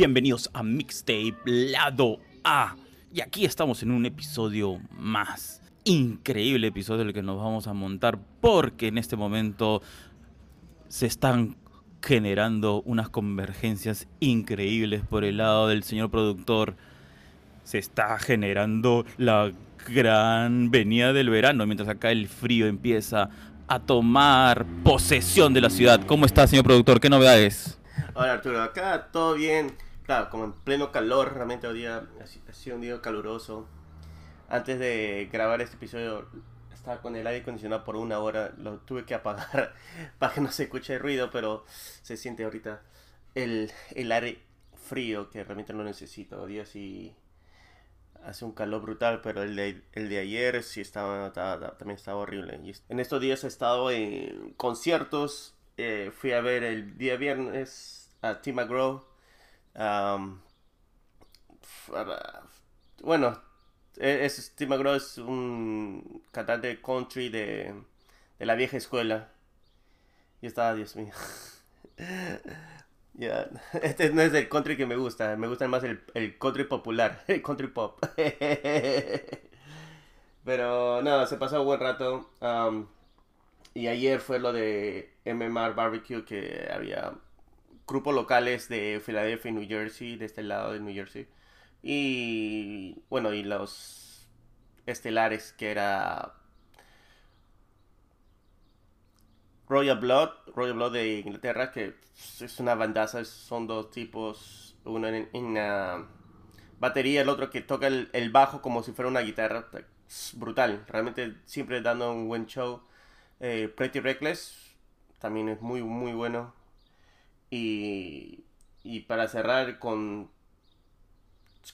Bienvenidos a Mixtape Lado A. Y aquí estamos en un episodio más. Increíble episodio el que nos vamos a montar porque en este momento se están generando unas convergencias increíbles por el lado del señor productor. Se está generando la gran venida del verano mientras acá el frío empieza a tomar posesión de la ciudad. ¿Cómo está, señor productor? ¿Qué novedades? Hola Arturo, acá todo bien. Claro, como en pleno calor, realmente hoy día ha sido un día caluroso. Antes de grabar este episodio estaba con el aire acondicionado por una hora, lo tuve que apagar para que no se escuche el ruido, pero se siente ahorita el, el aire frío que realmente no necesito. Hoy día sí hace un calor brutal, pero el de, el de ayer sí estaba, también estaba horrible. Y en estos días he estado en conciertos, eh, fui a ver el día viernes a Tim McGraw. Bueno, e, es, Tim McGraw es un cantante country de, de la vieja escuela. Y estaba, Dios mío. Ya, este no es el country que me gusta, me gusta más el, el country popular, el country pop. Pero no, se pasó un buen rato. y ayer fue lo de MMR Barbecue, que había grupos locales de Filadelfia y New Jersey, de este lado de New Jersey. Y bueno, y los estelares, que era Royal Blood, Royal Blood de Inglaterra, que es una bandaza, son dos tipos, uno en, batería, el otro que toca el, bajo como si fuera una guitarra, brutal, realmente siempre dando un buen show. Eh, Pretty Reckless también es muy, muy bueno. Y, y para cerrar con,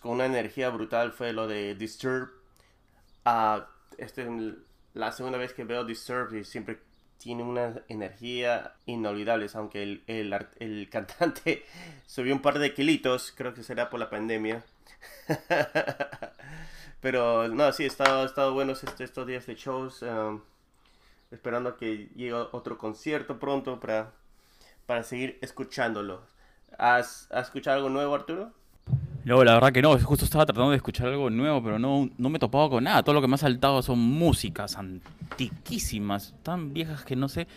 con una energía brutal fue lo de Disturb. Uh, este es la segunda vez que veo Disturb y siempre tiene una energía inolvidable, aunque el, el, cantante subió un par de kilitos, creo que será por la pandemia. Pero no, sí, ha estado, estado buenos estos, días de shows, um, esperando que llegue otro concierto pronto para, para seguir escuchándolo. ¿Has, ¿Has escuchado algo nuevo, Arturo? No, la verdad que no, justo estaba tratando de escuchar algo nuevo, pero no, no me he topado con nada. Todo lo que me ha saltado son músicas antiquísimas, tan viejas que no sé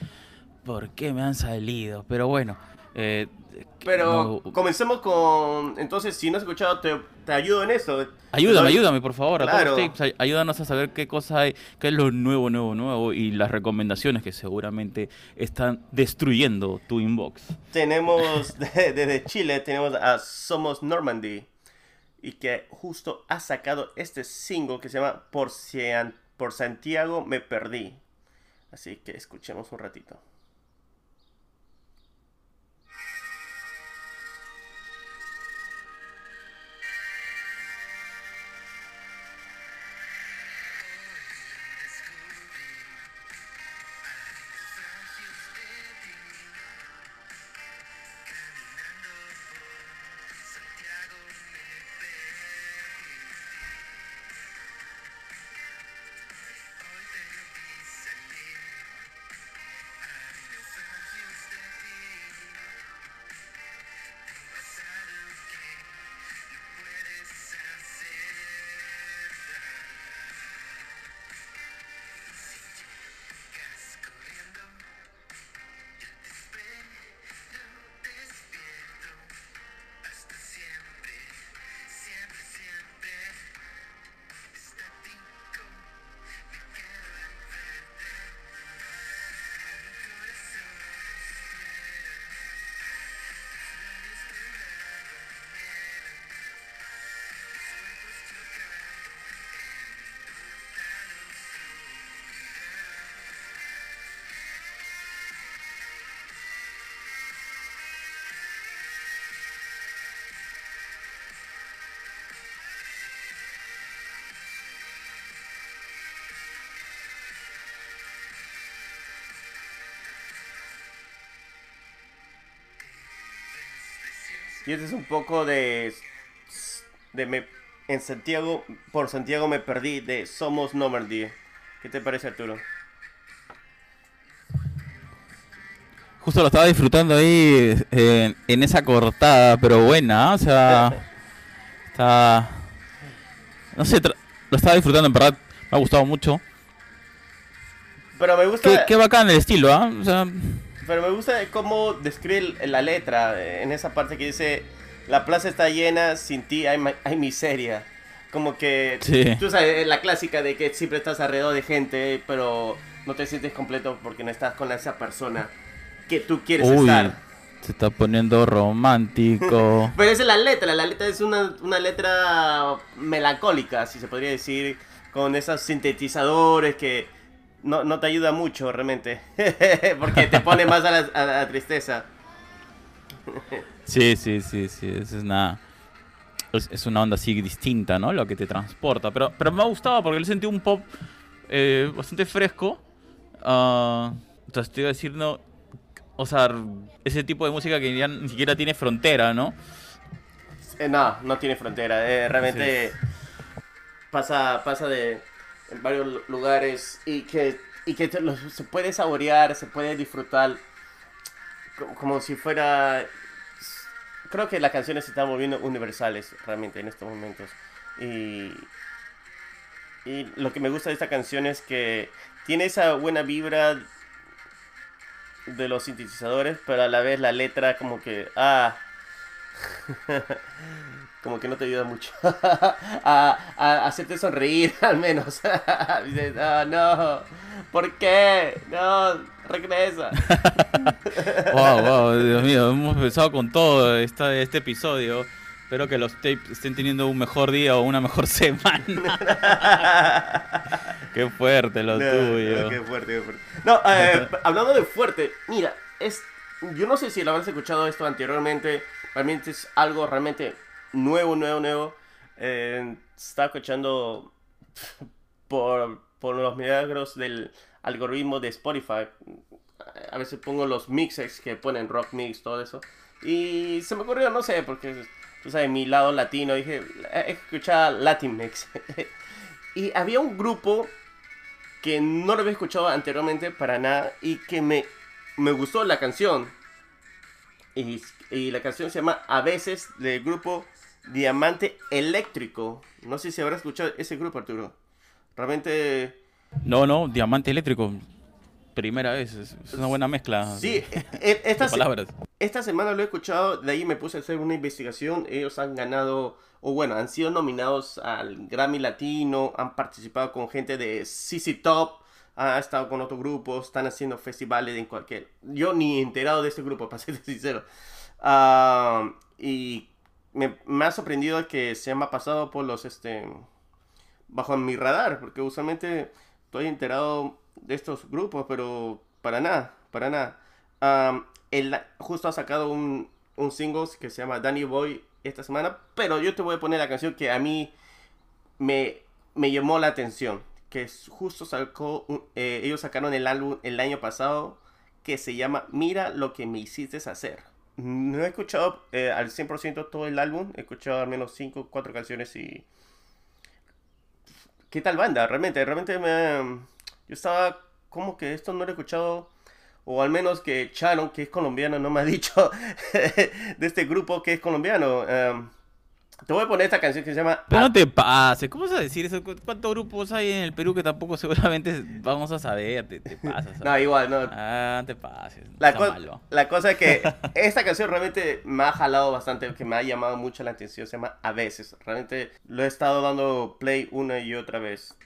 por qué me han salido. Pero bueno, eh, pero comencemos con. Entonces, si no has escuchado, te, te ayudo en eso. Ayúdame, ayúdame, por favor. Claro. ayúdanos a saber qué cosa hay, qué es lo nuevo, nuevo, nuevo y las recomendaciones que seguramente están destruyendo tu inbox. Tenemos desde Chile, tenemos a Somos Normandy y que justo ha sacado este single que se llama Por, Por Santiago Me Perdí. Así que escuchemos un ratito. Y este es un poco de. de me, en Santiago, por Santiago me perdí, de Somos Normandy. ¿Qué te parece, Arturo? Justo lo estaba disfrutando ahí en esa cortada, pero buena, ¿ah? o sea, está... No sé, lo estaba disfrutando, en verdad, me ha gustado mucho. Pero me gusta... Qué, bacán el estilo, ¿ah? O sea... Pero me gusta cómo describe la letra, en esa parte que dice, la plaza está llena, sin ti hay, hay miseria. Como que, tú sabes, la clásica de que siempre estás alrededor de gente, pero no te sientes completo porque no estás con esa persona que tú quieres estar. Se está poniendo romántico. Pero esa es la letra, la letra es una, letra melancólica, si se podría decir, con esos sintetizadores que no, te ayuda mucho realmente, porque te pone más a la, tristeza. sí, sí, sí, sí, eso es nada. Es, una onda así distinta, ¿no? Lo que te transporta. Pero, pero me ha gustado porque le sentí un pop eh, bastante fresco. Uh, entonces te iba a decir, no, o sea, ese tipo de música que ya ni siquiera tiene frontera, ¿no? Eh, no, no tiene frontera. Eh, realmente pasa, pasa de en varios lugares y que, y que se puede saborear, se puede disfrutar como, si fuera... Creo que las canciones se están volviendo universales realmente en estos momentos. Y, y lo que me gusta de esta canción es que tiene esa buena vibra de los sintetizadores, pero a la vez la letra como que, ah, como que no te ayuda mucho a, hacerte sonreír al menos. Dices, ah, no, ¿por qué? No, regresa. wow, wow, Dios mío, hemos empezado con todo esta, este episodio. Espero que los tapes estén teniendo un mejor día o una mejor semana. qué fuerte lo tuyo. Qué fuerte, qué fuerte. No, eh, hablando de fuerte, mira, es, yo no sé si lo habéis escuchado esto anteriormente. Realmente es algo realmente nuevo, nuevo, nuevo. Eh, estaba escuchando por, por los milagros del algoritmo de Spotify. A veces pongo los mixes que ponen rock mix, todo eso. Y se me ocurrió, no sé, porque tú sabes, mi lado latino, dije, escuchar Latin Mix. y había un grupo que no lo había escuchado anteriormente para nada y que me, me gustó la canción. Y, y la canción se llama A veces del grupo Diamante Eléctrico. No sé si habrás escuchado ese grupo, Arturo. Realmente... No, no, Diamante Eléctrico primera vez. Es una buena mezcla. Sí, e, esta, palabras. esta semana lo he escuchado, de ahí me puse a hacer una investigación. Ellos han ganado, o bueno, han sido nominados al Grammy Latino, han participado con gente de CC Top, ha estado con otros grupos, están haciendo festivales en cualquier... Yo ni he enterado de este grupo, para ser sincero. Ah, y me, ha sorprendido que se me ha pasado por los, este, bajo mi radar, porque usualmente estoy enterado de estos grupos, pero para nada, para nada. él justo ha sacado un, un single que se llama Danny Boy esta semana, pero yo te voy a poner la canción que a mí me, me llamó la atención, que justo sacó, eh, ellos sacaron el álbum el año pasado que se llama Mira lo que me hiciste hacer. No he escuchado eh, al 100% todo el álbum, he escuchado al menos 5 4 canciones y... ¿Qué tal banda? Realmente, realmente me yo estaba como que esto no lo he escuchado, o al menos que Charon, que es colombiano, no me ha dicho de este grupo que es colombiano. Em, te voy a poner esta canción que se llama... Pero no te pases, ¿cómo vas a decir eso? ¿Cuántos grupos hay en el Perú que tampoco seguramente vamos a saber? Te, pasas. no, igual, no. Ah, no te pases. La, la cosa es que esta canción realmente me ha jalado bastante, que me ha llamado mucho la atención. Se llama A veces. Realmente lo he estado dando play una y otra vez.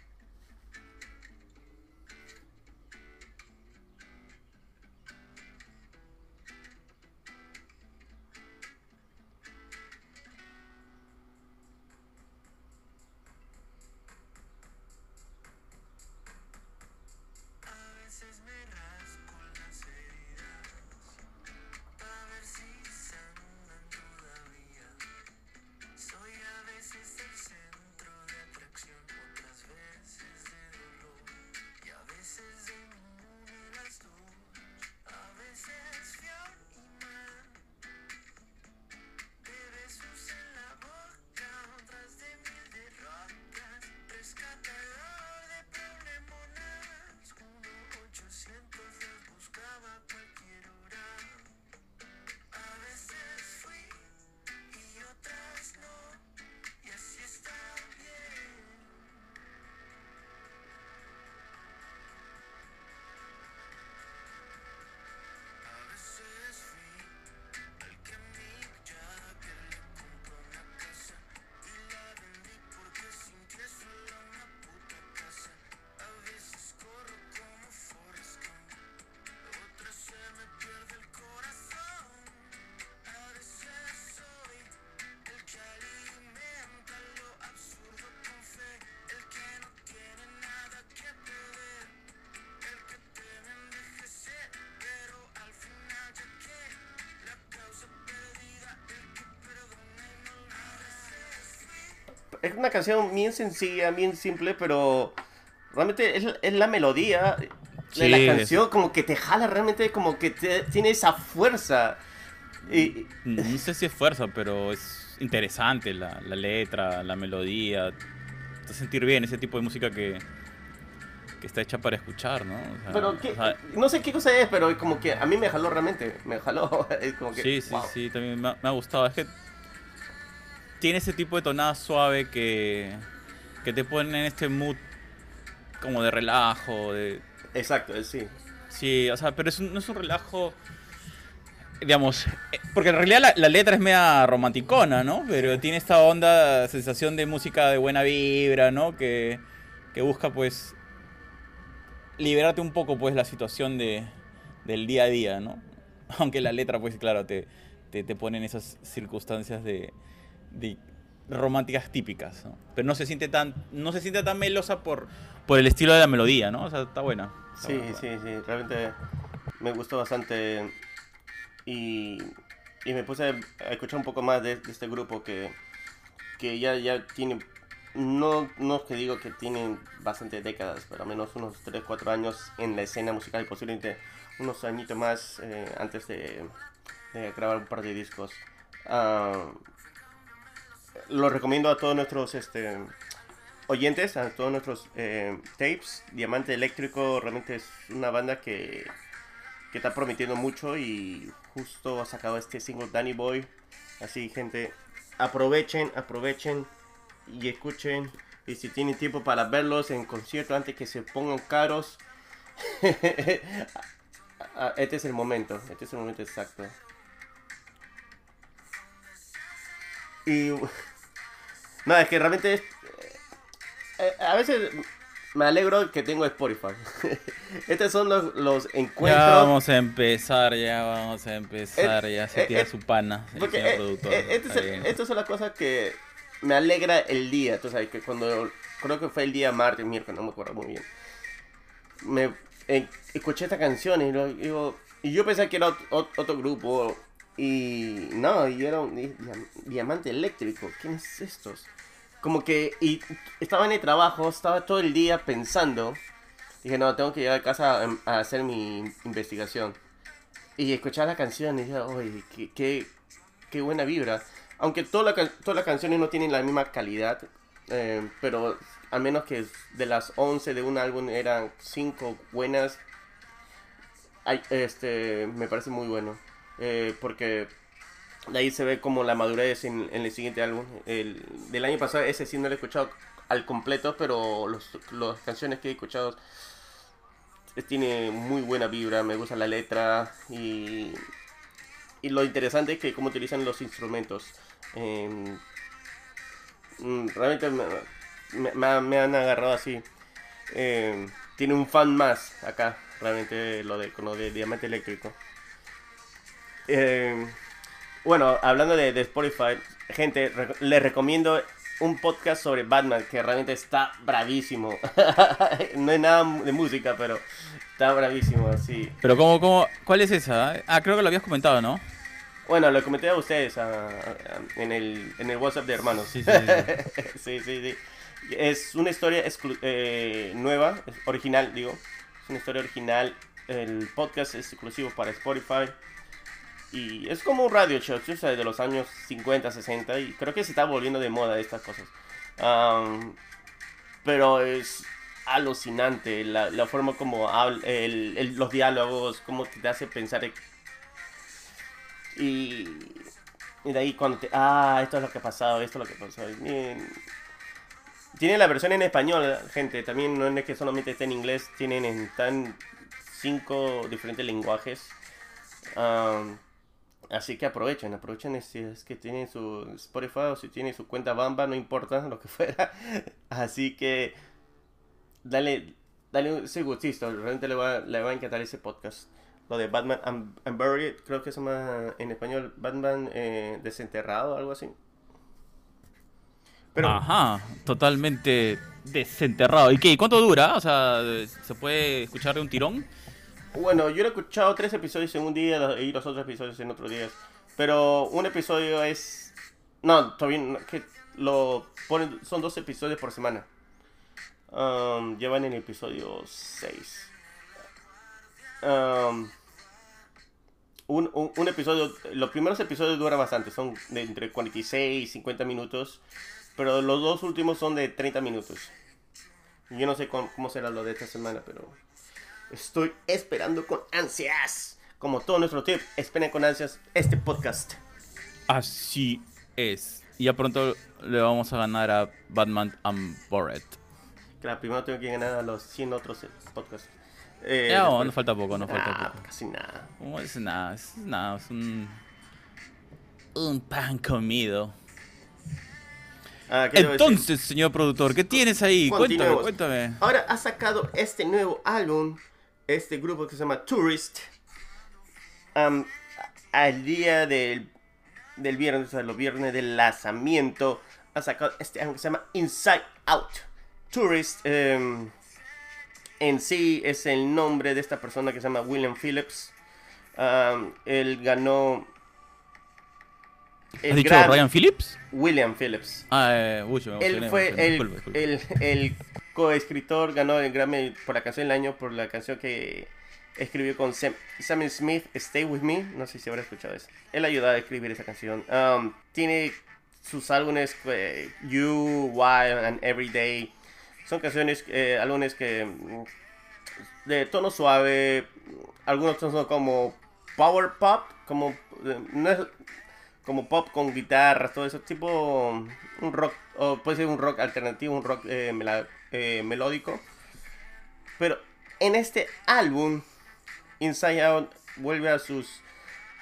Es una canción bien sencilla, bien simple, pero realmente es, es la melodía de Sí, la es- canción, como que te jala realmente, como que te- tiene esa fuerza. Y, No sé si es fuerza, pero es interesante la, la letra, la melodía. Te hace sentir bien ese tipo de música que, que está hecha para escuchar, ¿no? O sea, pero ¿qué- o sea, no sé qué cosa es, pero como que a mí me jaló realmente, me jaló. Es como que, sí, sí, wow. sí, también me ha, me ha gustado. Es que tiene ese tipo de tonada suave que, que te pone en este mood como de relajo, de, Exacto, eh, sí. Sí, o sea, pero es un- no es un relajo, digamos, eh, porque en realidad la, la letra es media romanticona, ¿no? Pero tiene esta onda, sensación de música de buena vibra, ¿no? Que, que busca, pues, liberarte un poco, pues, la situación de, del día a día, ¿no? Aunque la letra, pues, claro, te, te, te pone en esas circunstancias de, de románticas típicas, ¿no? Pero no se siente tan, no se siente tan melosa por, por el estilo de la melodía, ¿no? O sea, está buena. está Sí, buena, sí, sí, realmente me gustó bastante y, y me puse a escuchar un poco más de, de este grupo que, que ya, ya tiene, no, no es que digo que tienen bastantes décadas, pero al menos unos 3, 4 años en la escena musical y posiblemente unos añitos más eh, antes de, de grabar un par de discos. Ah, lo recomiendo a todos nuestros este, oyentes, a todos nuestros eh, tapes. Diamante Eléctrico realmente es una banda que, que está prometiendo mucho y justo ha sacado este single Danny Boy. Así, gente, aprovechen, aprovechen y escuchen. Y si tienen tiempo para verlos en concierto antes que se pongan caros, este es el momento, este es el momento exacto. Y no, es que realmente es, eh, a veces me alegro que tengo Spotify. Estos son los, los Ya encuentros. vamos a empezar, ya vamos a empezar, ya se eh, tira eh, su pana, el Porque eh, eh, este estas son las cosas que me alegra el día. Tú sabes que cuando creo que fue el día martes, miércoles, no me acuerdo muy bien. Me eh, escuché esta canción y, lo- digo, y yo pensé que era ot- ot- otro grupo. Y no, y era un di- diam- diamante eléctrico. ¿Quiénes estos? Como que y estaba en el trabajo, estaba todo el día pensando. Dije, no, tengo que llegar a casa a, a hacer mi investigación. Y escuchar la canción y dije, oye, qué, qué, buena vibra. Aunque toda la todas las canciones no tienen la misma calidad, eh, pero al menos que de las 11 de un álbum eran 5 buenas, este, me parece muy bueno. Eh, porque de ahí se ve como la madurez en, el siguiente álbum. El, del año pasado ese sí no lo he escuchado al completo, pero las canciones que he escuchado tiene muy buena vibra, me gusta la letra y, y lo interesante es que cómo utilizan los instrumentos. Eh, mm, realmente me, me- me ha- me han agarrado así. Eh, tiene un fan más acá, realmente lo de, con lo de Diamante Eléctrico. Eh, bueno, hablando de, de Spotify, gente, re- les recomiendo un podcast sobre Batman que realmente está bravísimo. no es nada de música, pero está bravísimo, sí. Pero ¿cómo, cómo, ¿cuál es esa? Ah, creo que lo habías comentado, ¿no? Bueno, lo comenté a ustedes a- a- en, el, en el WhatsApp de hermanos. Sí, sí, sí, sí, sí. Es una historia eh, nueva, original, digo. Es una historia original. El podcast es exclusivo para Spotify. Y es como un radio show, o sea, de los años 50, 60. Y creo que se está volviendo de moda estas cosas. Pero es alucinante la, la forma como el- los diálogos, cómo te hace pensar. Y, y de ahí cuando te... Ah, esto es lo que ha pasado, esto es lo que pasó. Y- tiene la versión en español, gente. También no es que solamente esté en inglés. Tienen en tan cinco diferentes lenguajes. Am, así que aprovechen, aprovechen si es que tienen su Spotify o si tienen su cuenta Bamba, no importa lo que fuera. Así que dale, dale ese gustito. Realmente le va, le va a encantar ese podcast. Lo de Batman Un- Unburied, creo que se llama en español Batman eh, desenterrado, algo así. Pero Ajá, totalmente desenterrado. ¿Y qué? ¿Cuánto dura? O sea, ¿se puede escuchar de un tirón? Bueno, yo he escuchado tres episodios en un día y los otros episodios en otros días. Pero un episodio es... No, todavía no, que lo ponen, son dos episodios por semana. Um, llevan en el episodio 6. Um, un, un episodio, los primeros episodios duran bastante, son de entre 46 y 50 minutos, pero los dos últimos son de 30 minutos. Yo no sé cómo, cómo será lo de esta semana, pero estoy esperando con ansias. Como todo nuestro tip, esperen con ansias este podcast. Así es. Y ya pronto le vamos a ganar a Batman Unbored. Claro, primero tengo que ganar a los 100 otros podcasts. Eh, no, después- no falta poco, no falta Ah, poco. Casi nada. No es nada, es nada, es un. Un pan comido. Ah. Entonces, señor productor, ¿qué tienes ahí? Cuéntame, cuéntame. Ahora ha sacado este nuevo álbum, este grupo que se llama Tourist, al día del, del viernes, o sea, los viernes del lanzamiento, ha sacado este álbum que se llama Inside Out. Tourist em, en sí es el nombre de esta persona que se llama William Phillips. Am, él ganó... ¿Has el dicho Ryan Phillips? William Phillips. Ah, eh, uy, me Él fue el, el coescritor, ganó el Grammy por la canción del año, por la canción que escribió con Sam, Sam Smith, Stay With Me. No sé si habrá escuchado eso. Él ayudó a escribir esa canción. Um, tiene sus álbumes, eh, You, Wild and Everyday. Son canciones, eh, álbumes que mm, de tono suave, algunos son como power pop, como eh, no es como pop con guitarras, todo eso, tipo un rock, o puede ser un rock alternativo, un rock eh, eh, melódico. Pero en este álbum, Inside Out vuelve a sus.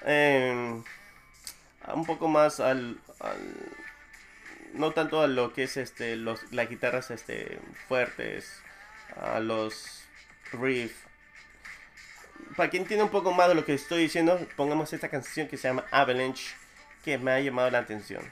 a un poco más al, al- No tanto a lo que es este los, las guitarras este, fuertes, a los riffs. Para quien entienda un poco más de lo que estoy diciendo, pongamos esta canción que se llama Avalanche, que me ha llamado la atención.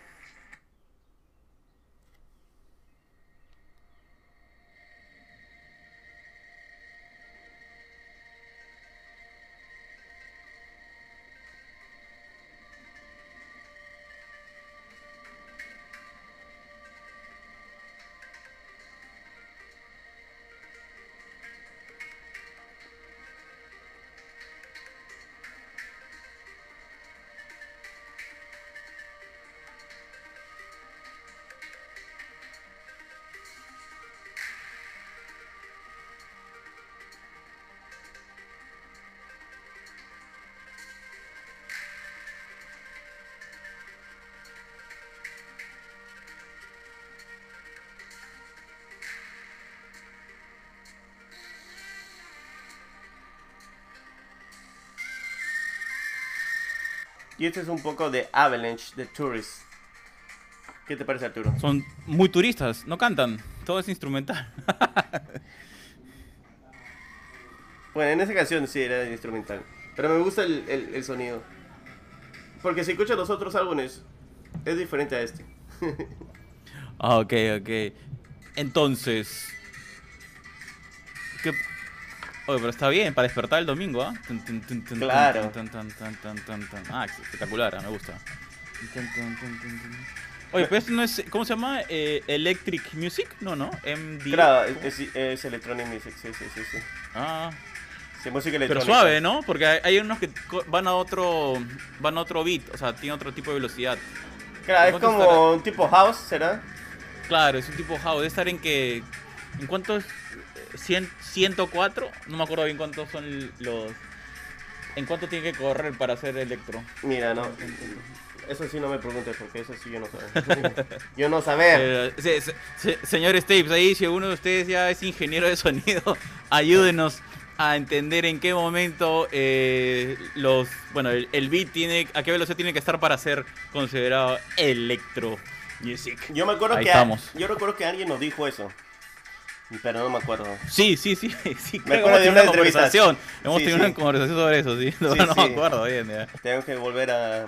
Y este es un poco de Avalanche, de Tourist. ¿Qué te parece, Arturo? Son muy turistas, no cantan, todo es instrumental. Bueno, en esa canción sí era instrumental. Pero me gusta el, el- el sonido. Porque si escuchas los otros álbumes, es diferente a este. Ah, ok, ok. Entonces. Oye, pero está bien, para despertar el domingo, ¿ah? Claro. Ah, espectacular, ah, me gusta. Oye, pero esto no es. ¿Cómo se llama? Eh, Electric Music? No, no. MD. Claro, es, es, es electronic music, sí, sí, sí. sí. Ah, Sí, música pero suave, ¿no? Porque hay, hay unos que van a otro. Van a otro beat, o sea, tiene otro tipo de velocidad. Claro, es ¿Cuánto como estará? un tipo house, ¿será? Claro, es un tipo house. Debe estar en que. ¿En cuántos? ¿100, 104? No me acuerdo bien cuántos son los. ¿En cuánto tiene que correr para hacer electro? Mira, no. Eso sí no me preguntes porque eso sí yo no sé. yo no saber. Eh, se- se- se- señor Stapes, ahí si alguno de ustedes ya es ingeniero de sonido, ayúdenos a entender en qué momento eh, los. Bueno, el, el beat tiene. a qué velocidad tiene que estar para ser considerado electro music. Yo me acuerdo Ahí que estamos. yo recuerdo que alguien nos dijo eso. Pero no me acuerdo. Sí, sí, sí, sí. que acuerdo hemos de tenido una conversación. Hemos Sí, tenido sí. una conversación sobre eso, sí. No, me acuerdo bien. ya. Tengo que volver a,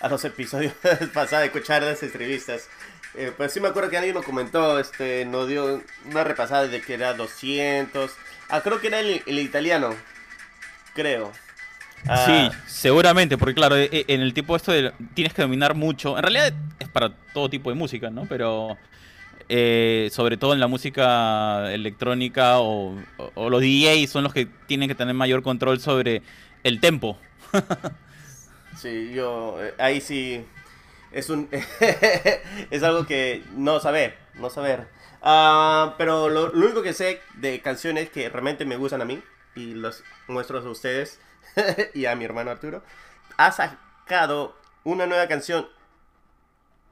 a los episodios pasados escuchar las entrevistas. Eh, pero sí me acuerdo que alguien nos comentó, este, nos dio una repasada de que era 200. Ah, creo que era el, el italiano. Creo. Ah, Sí, seguramente, porque claro, e- e- en el tipo esto de, tienes que dominar mucho. En realidad es para todo tipo de música, ¿no? Pero eh, sobre todo en la música electrónica o, los DJs son los que tienen que tener mayor control sobre el tempo. Sí, yo eh, ahí sí es un es algo que no saber, no saber. Ah, pero lo, lo único que sé de canciones que realmente me gustan a mí y los muestro a ustedes y a mi hermano Arturo, ha sacado una nueva canción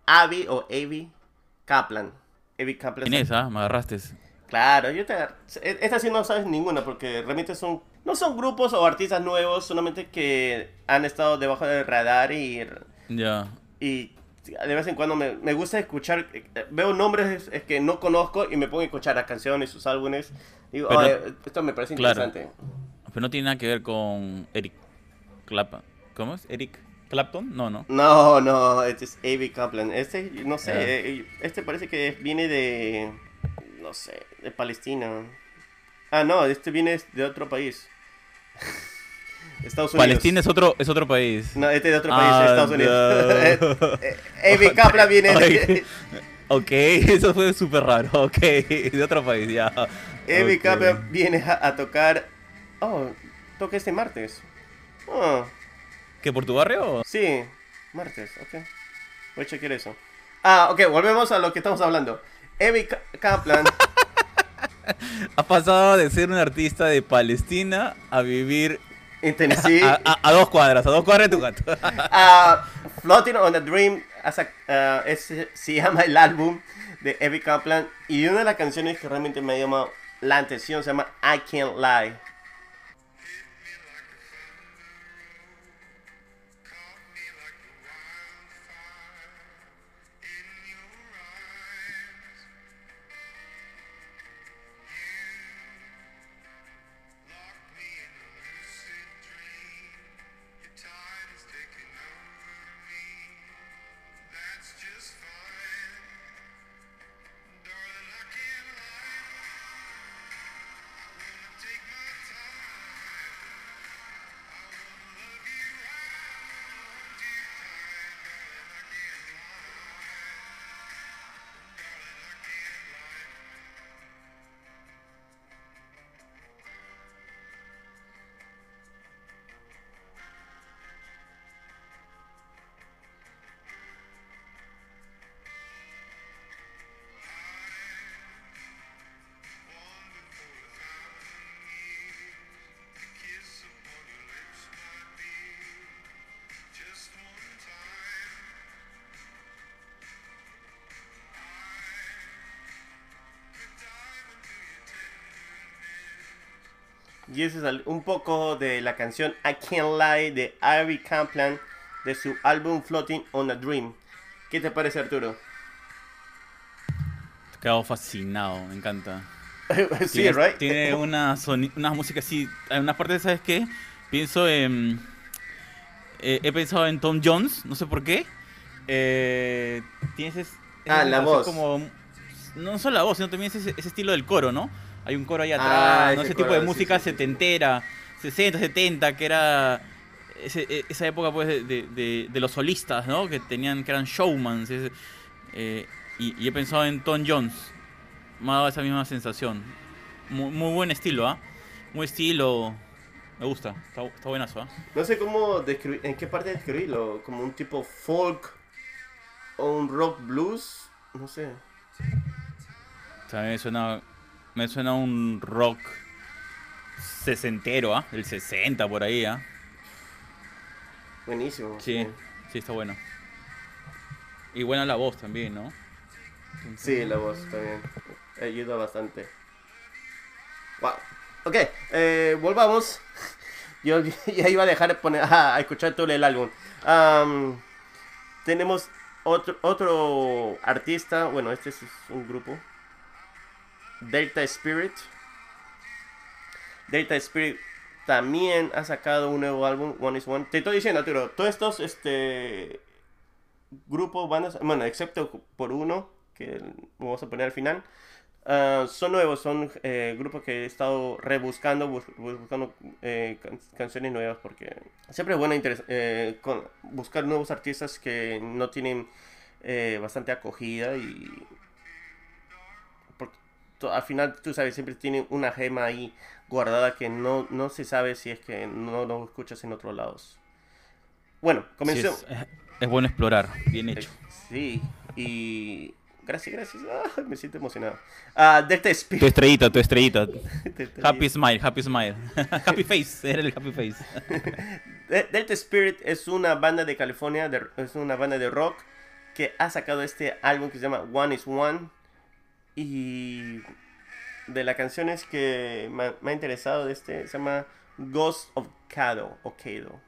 Abby o Avi Kaplan. Avi Kaplan. En esa, me agarraste. Claro, yo te agar- e- Esta sí no sabes ninguna porque realmente son... No son grupos o artistas nuevos, solamente que han estado debajo del radar y, Ya. y de vez en cuando me, me gusta escuchar... eh, Veo nombres que no conozco y me pongo a escuchar las canciones, sus álbumes. Digo, Pero- "Oye, esto me parece claro. interesante. Pero no tiene nada que ver con Eric Clapton. ¿Cómo es? ¿Eric Clapton? No, no. No, no, este es Avi Kaplan. Este, no sé, Ya. eh, este parece que viene de... No sé, de Palestina. Ah, no, este viene de otro país. Estados Unidos. Palestina es otro, es otro país. No, este es de otro país, Ah, Estados Unidos. no. Avi Kaplan viene de... Ok, eso fue súper raro. Ok, de otro país, ya. Avi Ok. Kaplan viene a, a tocar... Oh, toca este martes. Oh, ¿Qué, por tu barrio? sí, martes, ok. Voy a chequear eso. Ah, ok, volvemos a lo que estamos hablando. Ka- Kaplan... Ha pasado de ser un artista de Palestina a vivir En Tennessee, a, a- a dos cuadras, a dos cuadras de tu gato. ah, Floating on a Dream as a- ah, es- se llama el álbum de Evie Kaplan y una de las canciones que realmente me llama la atención se llama I Can't Lie. Y ese es un poco de la canción I Can't Lie de Ivy Kaplan de su álbum Floating on a Dream. ¿Qué te parece Arturo? He quedado fascinado, me encanta. sí, tiene, right? Tiene una, una música así. En unas partes, ¿sabes qué? Pienso en. eh, he pensado en Tom Jones, no sé por qué. Eh, tienes Ah, la voz. Como, no solo la voz, sino también ese, ese estilo del coro, ¿no? Hay un coro ahí atrás, Ah, ¿no? ese ese tipo de sí, música sí, sí. setentera, 60, 70, que era ese- e- esa época pues de, de- de- de los solistas, ¿no? Que tenían, que eran showmans. ese- eh, y, y he pensado en Tom Jones, me ha dado esa misma sensación. Muy, muy buen estilo, ¿ah? Muy estilo, me gusta, está, está buenazo, ¿ah? No sé cómo describir, en qué parte describirlo, como un tipo folk o un rock blues, no sé. También suena, me suena un rock sesentero, ¿ah? El 60 por ahí, ¿ah? Buenísimo. Sí, sí, está bueno. Y buena la voz también, ¿no? Sí, la voz también. Ayuda bastante. Wow. Ok, eh, volvamos. Yo ya iba a dejar de poner a, a escuchar todo el álbum. Am, tenemos otro, otro artista. Bueno, este es un grupo. Delta Spirit. Delta Spirit también ha sacado un nuevo álbum, One is One. Te estoy diciendo, Arturo, todos estos este, grupos, bandas, bueno, excepto por uno, que vamos a poner al final, Ah, son nuevos, son eh, grupos que he estado rebuscando, buscando eh, canciones nuevas porque siempre es bueno eh, con, buscar nuevos artistas que no tienen eh, bastante acogida y al final tú sabes siempre tienen una gema ahí guardada que no, no se sabe si es que no lo escuchas en otros lados. Bueno, comencemos. es, bueno explorar, bien hecho. sí, y Gracias, gracias. Ah, me siento emocionado. Uh, Delta Spirit. Tu estrellita, tu estrellita. happy smile, happy smile. happy face, era el happy face. Delta Spirit es una banda de California, es una banda de rock que ha sacado este álbum que se llama One is One. Y de las canciones que me, ha interesado de este se llama Ghost of Kado o Kado.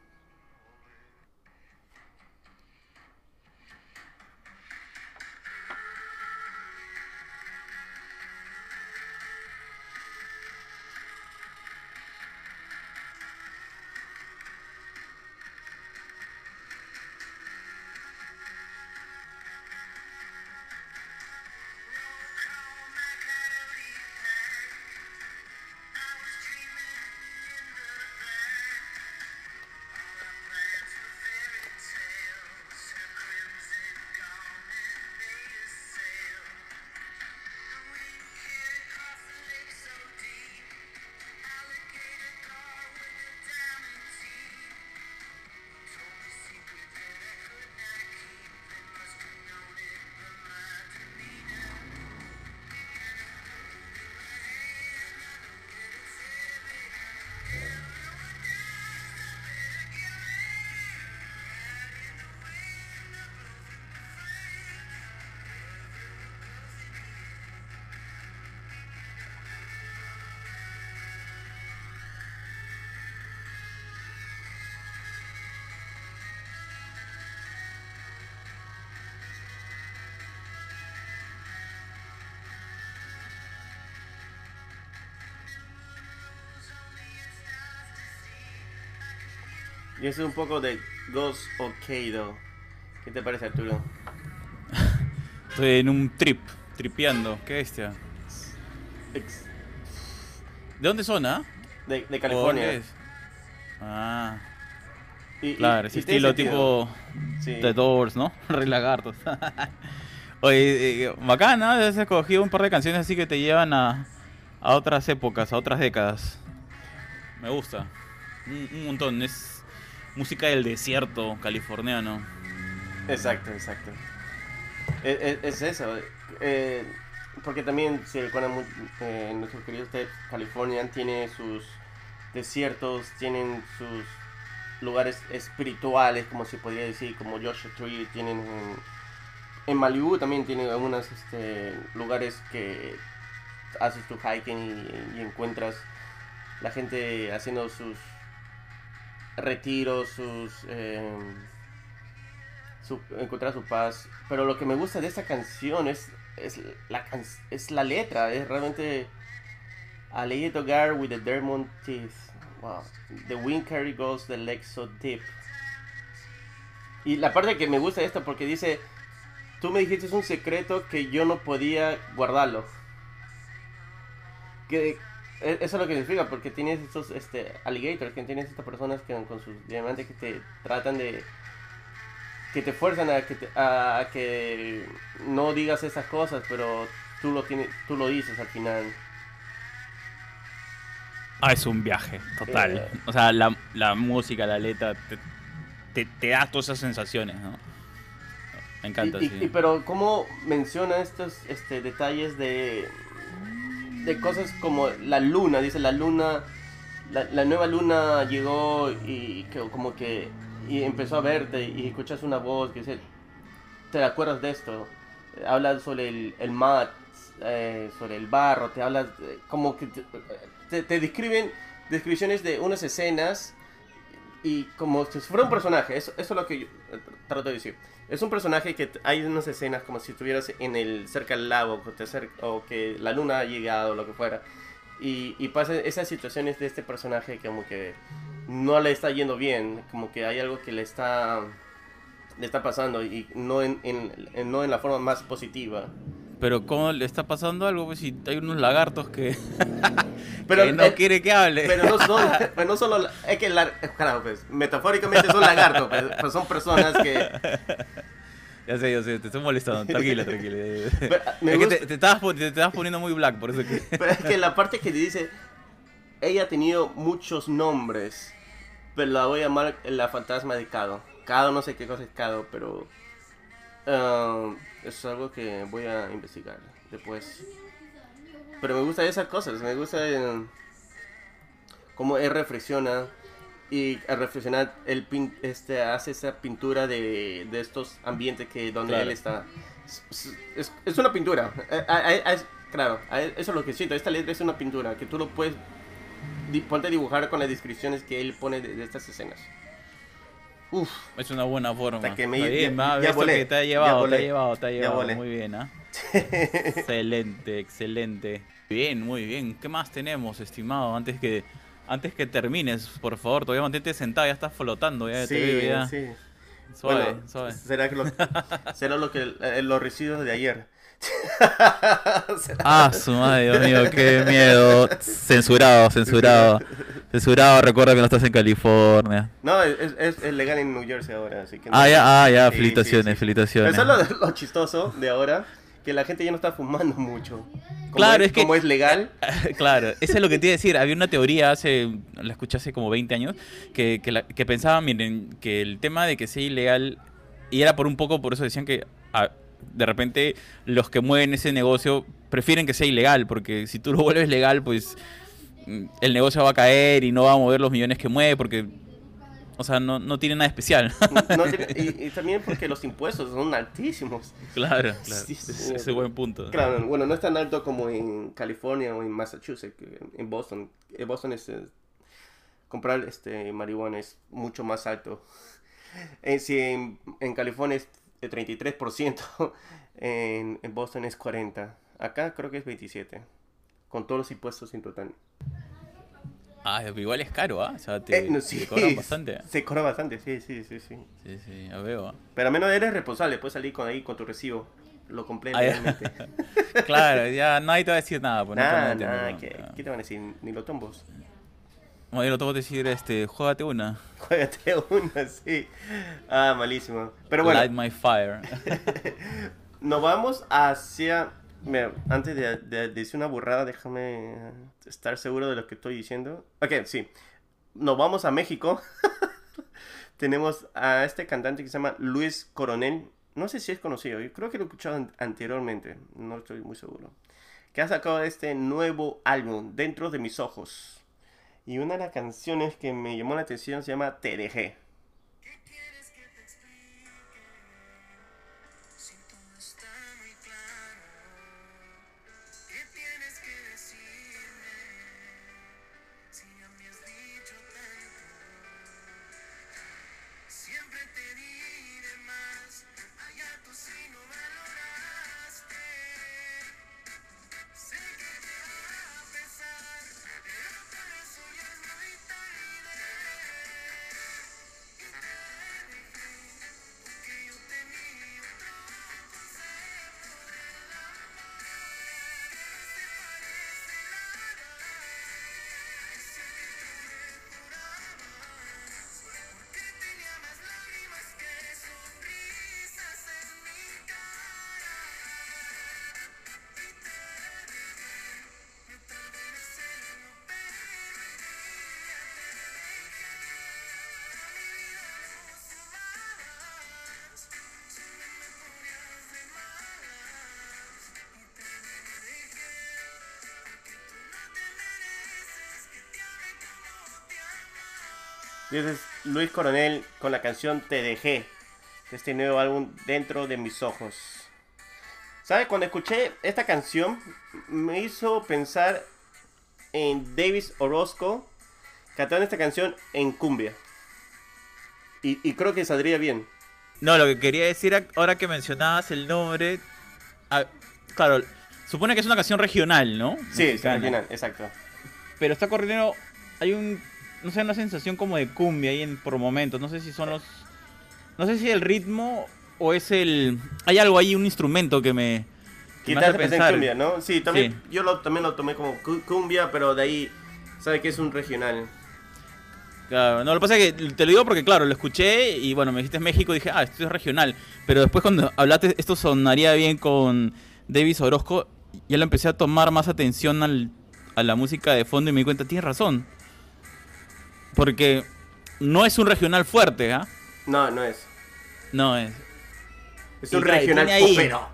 Y eso es un poco de Ghost Okado. ¿Qué te parece, Arturo? Estoy en un trip, tripeando. Qué bestia. ¿De dónde son, ah? De, California. Ah. claro, ese estilo tipo The Doors, ¿no? Rey Lagartos. Oye, eh, bacana, has escogido un par de canciones así que te llevan a, a otras épocas, a otras décadas. Me gusta. Un, un montón. Es música del desierto californiano. Exacto, exacto. E, e, es, eso. Eh, porque también, si recuerdan, eh, nuestro querido California tiene sus desiertos, tienen sus lugares espirituales, como se podría decir, como Joshua Tree, tienen en, en Malibu también tienen algunos este, lugares que haces tu hiking y encuentras la gente haciendo sus retiro, sus... Eh, encontrar su paz. Pero lo que me gusta de esta canción es, es, la, es la letra, es realmente... A little girl with the diamond teeth. Wow. The wind carry goes the legs so deep. Y la parte que me gusta de esto porque dice, tú me dijiste es un secreto que yo no podía guardarlo. Que eso es lo que significa, porque tienes estos este, alligators, que tienes estas personas que con sus diamantes que te tratan de. que te fuerzan a que, a, que no digas esas cosas, pero tú lo, tienes, tú lo dices al final. Ah, es un viaje, total. Eh. o sea, la, la, música, la letra, te, te, da todas esas sensaciones, ¿no? Me encanta. Y, y, pero, ¿cómo menciona estos este, detalles de de cosas como la luna, dice la luna, la, nueva luna llegó y que, como que y empezó a verte y escuchas una voz que dice, ¿te acuerdas de esto? Habla sobre el, el mat, eh, sobre el barro, te hablas como que te, te, describen descripciones de unas escenas y como si fuera un personaje, eso, eso es lo que yo eh, trato de decir. Es un personaje que hay unas escenas como si estuvieras en el cerca del lago o que la luna ha llegado o lo que fuera. Y, y pasa esas situaciones de este personaje como que no le está yendo bien, como que hay algo que le está le está pasando y no en, en, no en la forma más positiva. Pero ¿cómo le está pasando algo? Pues si hay unos lagartos que, Pero que no eh, quiere que hable. Pero no son, pero no solo, es que, la- claro, pues, metafóricamente son lagartos, pues, pues son personas que, Ya sé, ya sé, te estoy molestando. Tranquila, tranquila. Pero, es que te, te estabas, te estabas poniendo muy black, por eso que... pero es que la parte que dice, ella ha tenido muchos nombres, pero la voy a llamar la fantasma de Kado. Kado, no sé qué cosa es Kado, pero ah, es algo que voy a investigar después. Pero me gustan esas cosas, me gusta eh, cómo él reflexiona y al reflexionar él pin- este, hace esa pintura de, de estos ambientes que donde Claro. él está. Es, es- es una pintura, Eh, claro, eso es lo que siento, esta letra es una pintura que tú lo puedes di- ponte a dibujar con las descripciones que él pone de, de estas escenas. Uf, Es una buena forma. Hasta que me- Está bien, ya- ya volé, que te ha llevado, te ha llevado, te ha llevado. Muy bien, ¿ah? excelente, excelente. Bien, muy bien. ¿Qué más tenemos, estimado? Antes que antes que termines, por favor, todavía mantente sentado, ya estás flotando, ya te veo ya. sí. Suave, Bueno, suave. Será que lo, será lo que eh, los residuos de ayer. Ah, su madre, Dios mío, qué miedo. Censurado, censurado. Censurado, recuerda que no estás en California. No, es, es, es legal en New Jersey ahora, así que no- Ah, ya, ah, ya, Sí, felicitaciones, sí, sí. felicitaciones. Eso es lo, lo chistoso de ahora, que la gente ya no está fumando mucho. Como Claro, es que- Como es legal, claro, eso es lo que te iba a decir. Había una teoría hace, la escuché hace como 20 años, que, que, la- que pensaba, miren, que el tema de que sea ilegal, y era por un poco, por eso decían que de repente los que mueven ese negocio prefieren que sea ilegal, porque si tú lo vuelves legal, pues mm, el negocio va a caer y no va a mover los millones que mueve, porque, o sea, no, no tiene nada especial. no y, y también porque los impuestos son altísimos. claro, claro. Sí, sí, Ese buen punto. Claro, bueno, no es tan alto como en California o en Massachusetts, en Boston. En Boston es eh, comprar este marihuana es mucho más alto. En, si en, en California es de 33%, en, en Boston es 40%. Acá creo que es 27%, con todos los impuestos en total. Ah, igual es caro, ¿ah? O sea, te, Eh, no, te cobran bastante. Se cobra bastante, sí, sí, sí, sí. Sí, sí, ya veo. Pero al menos eres responsable, puedes salir con ahí con tu recibo. Lo compré ya. legalmente. Claro, ya nadie te va a decir nada. Pues, no te nada, ¿no? ¿qué, Ah. ¿qué te van a decir? Ni los tombos. Modelo, te voy a decir, este, juégate una. Juégate una, sí. Ah, malísimo. Pero bueno, Light my fire. nos vamos hacia... Mira, antes de, de- de decir una burrada, déjame estar seguro de lo que estoy diciendo. Ok, sí. Nos vamos a México. Tenemos a este cantante que se llama Luis Coronel. No sé si es conocido, yo creo que lo he escuchado an- anteriormente, no estoy muy seguro. Que ha sacado este nuevo álbum, Dentro de mis ojos. Y una de las canciones que me llamó la atención se llama Te Y ese es Luis Coronel con la canción Te dejé. de Este nuevo álbum Dentro de mis ojos. ¿Sabes? Cuando escuché esta canción me hizo pensar en Davis Orozco cantando esta canción en cumbia. Y, y creo que saldría bien. No, lo que quería decir ahora que mencionabas el nombre. ah, claro, supone que es una canción regional, ¿no? Sí, Mexicana. original, exacto. Pero está corriendo. Hay un. No sé, una sensación como de cumbia ahí en, por momentos. No sé si son los. No sé si el ritmo o es el. Hay algo ahí, un instrumento que me. que me Quizás hace pensé en pensar. cumbia, ¿no? Sí, también, Sí. yo lo, también lo tomé como cu- cumbia, pero de ahí, ¿sabe que es un regional? Claro, no, lo que pasa es que te lo digo porque, claro, lo escuché y bueno, me dijiste México y dije, ah, esto es regional. Pero después cuando hablaste, esto sonaría bien con Davis Orozco, ya le empecé a tomar más atención al- a la música de fondo y me di cuenta, tienes razón. Porque no es un regional fuerte, ¿ah? No, no es. No es. Es un regional ahí- popero.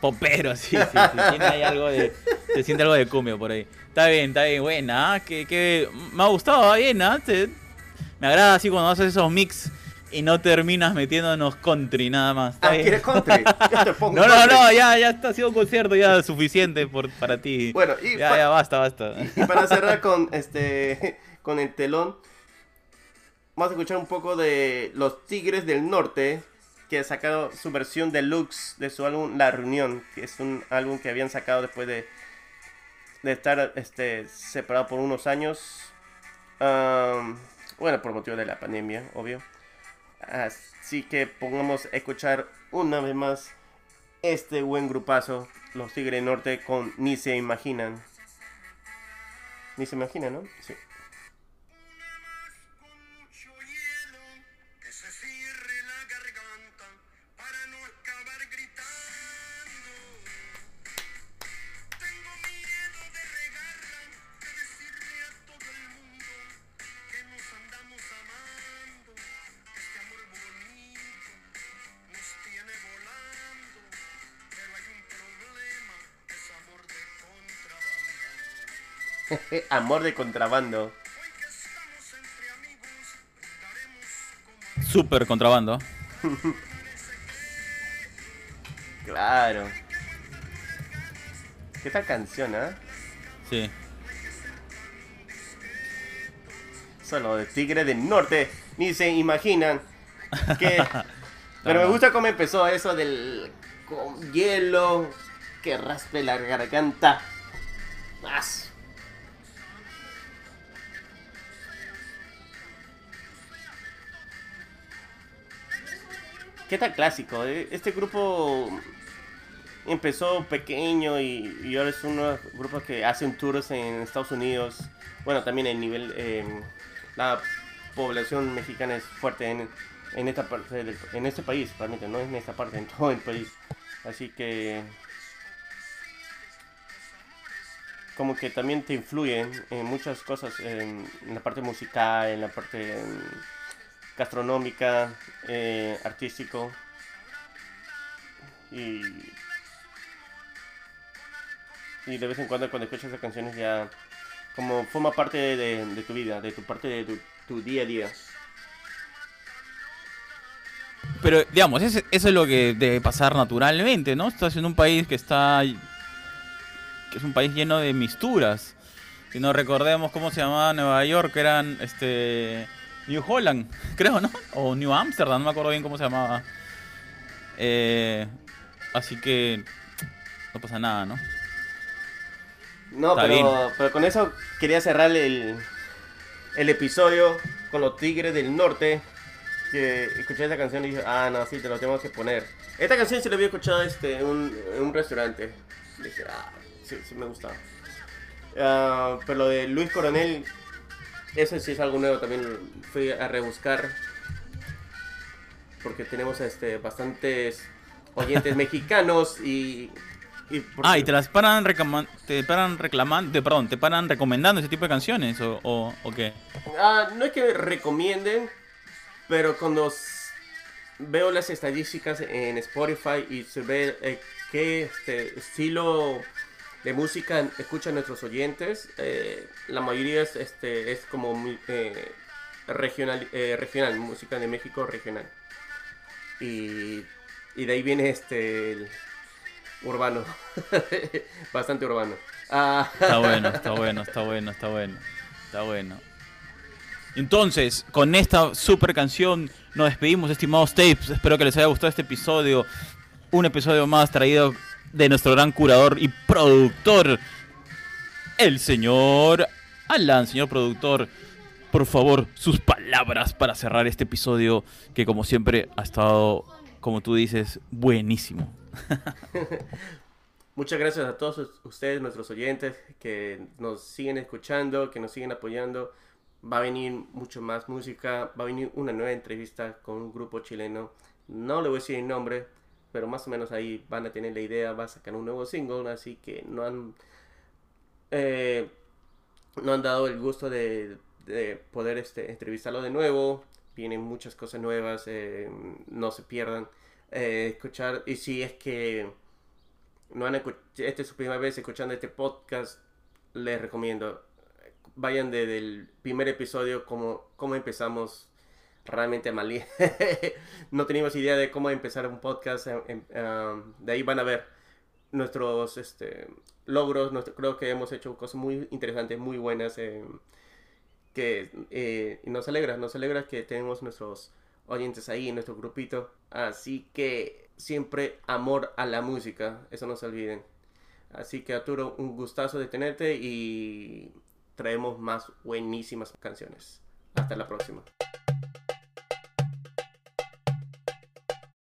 Popero, sí, sí, sí. Tiene ahí algo de. Se siente algo de cumbia por ahí. Está bien, está bien, buena. ¿ah? Que, que me ha gustado, va bien, ¿ah? Me agrada así cuando haces esos mix y no terminas metiéndonos country nada más. Está Ah, bien. ¿quieres country? Yo te pongo No, no, country. no, ya, ya está, ha sido un concierto ya suficiente por, para ti. Bueno, y, ya, pa- ya, basta, basta. y para cerrar con este con el telón, vamos a escuchar un poco de Los Tigres del Norte, que ha sacado su versión deluxe de su álbum La Reunión, que es un álbum que habían sacado después de, de estar este, separado por unos años. Am, bueno, por motivo de la pandemia, obvio. Así que pongamos a escuchar una vez más este buen grupazo, Los Tigres del Norte, con Ni se imaginan. Ni se imagina, ¿no? Sí. Amor de contrabando. Súper contrabando. Claro. ¿Qué tal canción, ah? Sí. Solo de Tigre del Norte. Ni se imaginan que... Pero me gusta cómo empezó eso del... Con hielo que raspe la garganta. Más. ¿Qué tal clásico? eh? Este grupo empezó pequeño y, ahora es uno de los grupos que hacen tours en Estados Unidos. Bueno, también el nivel, eh, la población mexicana es fuerte en, en esta parte, del- en este país, realmente, no en esta parte, en todo el país. Así que como que también te influyen en muchas cosas, en, en la parte musical, en la parte em, gastronómica, eh, artístico. Y, y de vez en cuando cuando escuchas esas canciones ya como forma parte de, tu vida, de tu parte de tu, día a día. Pero, digamos, eso es lo que debe pasar naturalmente, ¿no? Estás en un país que está. que es un país lleno de misturas. Si no recordemos cómo se llamaba Nueva York, eran este. New Holland, creo, ¿no? O New Amsterdam, no me acuerdo bien cómo se llamaba. Eh, así que. no pasa nada, ¿no? No, pero, pero con eso quería cerrar el, el episodio con los Tigres del Norte. Que escuché esa canción y dije, ah, no, sí, te lo tengo que poner. Esta canción sí la había escuchado este, en, un, en un restaurante. Dije, ah, sí, sí me gustaba. Ah, pero lo de Luis Coronel, ese sí es algo nuevo también. Fui a rebuscar. Porque tenemos este, bastantes oyentes mexicanos y. Ah, y te las paran, te paran reclamando, perdón, te paran recomendando ese tipo de canciones, o, o, o qué? Ah, no es que recomienden, pero cuando veo las estadísticas en Spotify y se ve eh, qué este, estilo de música escuchan nuestros oyentes, eh, la mayoría es, este, es como eh, regional, eh, regional, música de México regional. Y, y de ahí viene este urbano, bastante urbano. Ah, Está bueno, está bueno, está bueno, está bueno. Está bueno. Entonces, con esta super canción nos despedimos, estimados tapes. Espero que les haya gustado este episodio. Un episodio más traído de nuestro gran curador y productor, el señor Alan, señor productor. Por favor, sus palabras para cerrar este episodio que como siempre ha estado, como tú dices, buenísimo. Muchas gracias a todos ustedes, nuestros oyentes, que nos siguen escuchando, que nos siguen apoyando. Va a venir mucho más música, va a venir una nueva entrevista con un grupo chileno. No le voy a decir el nombre, pero más o menos ahí van a tener la idea, va a sacar un nuevo single, así que no han, eh, no han dado el gusto de, de poder este, entrevistarlo de nuevo. Vienen muchas cosas nuevas, eh, no se pierdan. eh, escuchar, y si es que no han esta es su primera vez escuchando este podcast, les recomiendo vayan desde el primer episodio como cómo empezamos realmente mal. no teníamos idea de cómo empezar un podcast. um, de ahí van a ver nuestros este, logros. nuestro- creo que hemos hecho cosas muy interesantes, muy buenas. em, que eh, y nos alegra, nos alegra que tenemos nuestros oyentes ahí, nuestro grupito. Así que siempre amor a la música, eso no se olviden. Así que Arturo, un gustazo de tenerte y traemos más buenísimas canciones. Hasta la próxima.